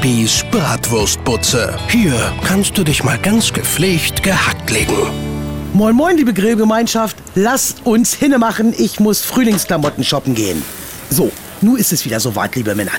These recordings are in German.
Bibis Bratwurstbutze. Hier kannst du dich mal ganz gepflegt gehackt legen. Moin moin, liebe Grillgemeinschaft. Lasst uns hinnemachen, ich muss Frühlingsklamotten shoppen gehen. So, nun ist es wieder soweit, liebe Männer.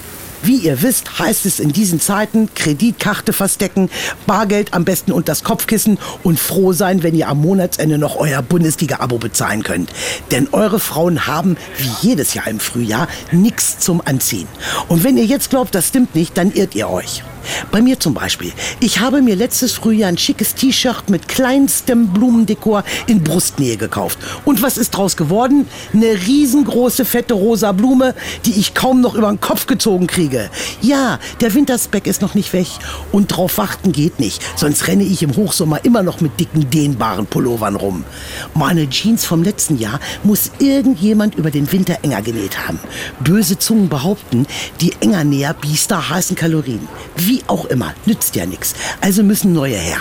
Wie ihr wisst, heißt es in diesen Zeiten Kreditkarte verstecken, Bargeld am besten unter das Kopfkissen und froh sein, wenn ihr am Monatsende noch euer Bundesliga-Abo bezahlen könnt. Denn eure Frauen haben, wie jedes Jahr im Frühjahr, nichts zum Anziehen. Und wenn ihr jetzt glaubt, das stimmt nicht, dann irrt ihr euch. Bei mir zum Beispiel. Ich habe mir letztes Frühjahr ein schickes T-Shirt mit kleinstem Blumendekor in Brustnähe gekauft. Und was ist draus geworden? Eine riesengroße, fette rosa Blume, die ich kaum noch über den Kopf gezogen kriege. Ja, der Winterspeck ist noch nicht weg. Und drauf warten geht nicht. Sonst renne ich im Hochsommer immer noch mit dicken, dehnbaren Pullovern rum. Meine Jeans vom letzten Jahr muss irgendjemand über den Winter enger genäht haben. Böse Zungen behaupten, die Engernäher Biester heißen Kalorien. Wie auch immer, nützt ja nichts. Also müssen neue her.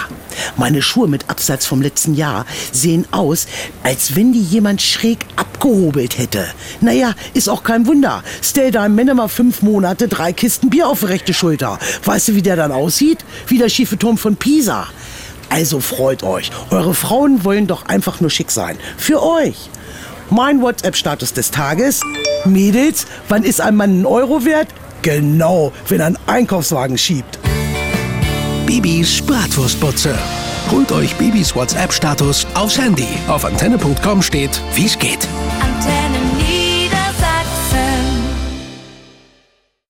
Meine Schuhe mit Absatz vom letzten Jahr sehen aus, als wenn die jemand schräg abgehobelt hätte. Naja, ist auch kein Wunder. Stell deinem Männer mal fünf Monate drei Kisten Bier auf die rechte Schulter. Weißt du, wie der dann aussieht? Wie der schiefe Turm von Pisa. Also freut euch. Eure Frauen wollen doch einfach nur schick sein. Für euch. Mein WhatsApp-Status des Tages. Mädels, wann ist ein Mann ein Euro wert? Genau, wenn einen Einkaufswagen schiebt. Bibis Bratwurstbutze. Holt euch Bibis WhatsApp-Status aufs Handy. Auf antenne.com steht, wie's geht. Antenne.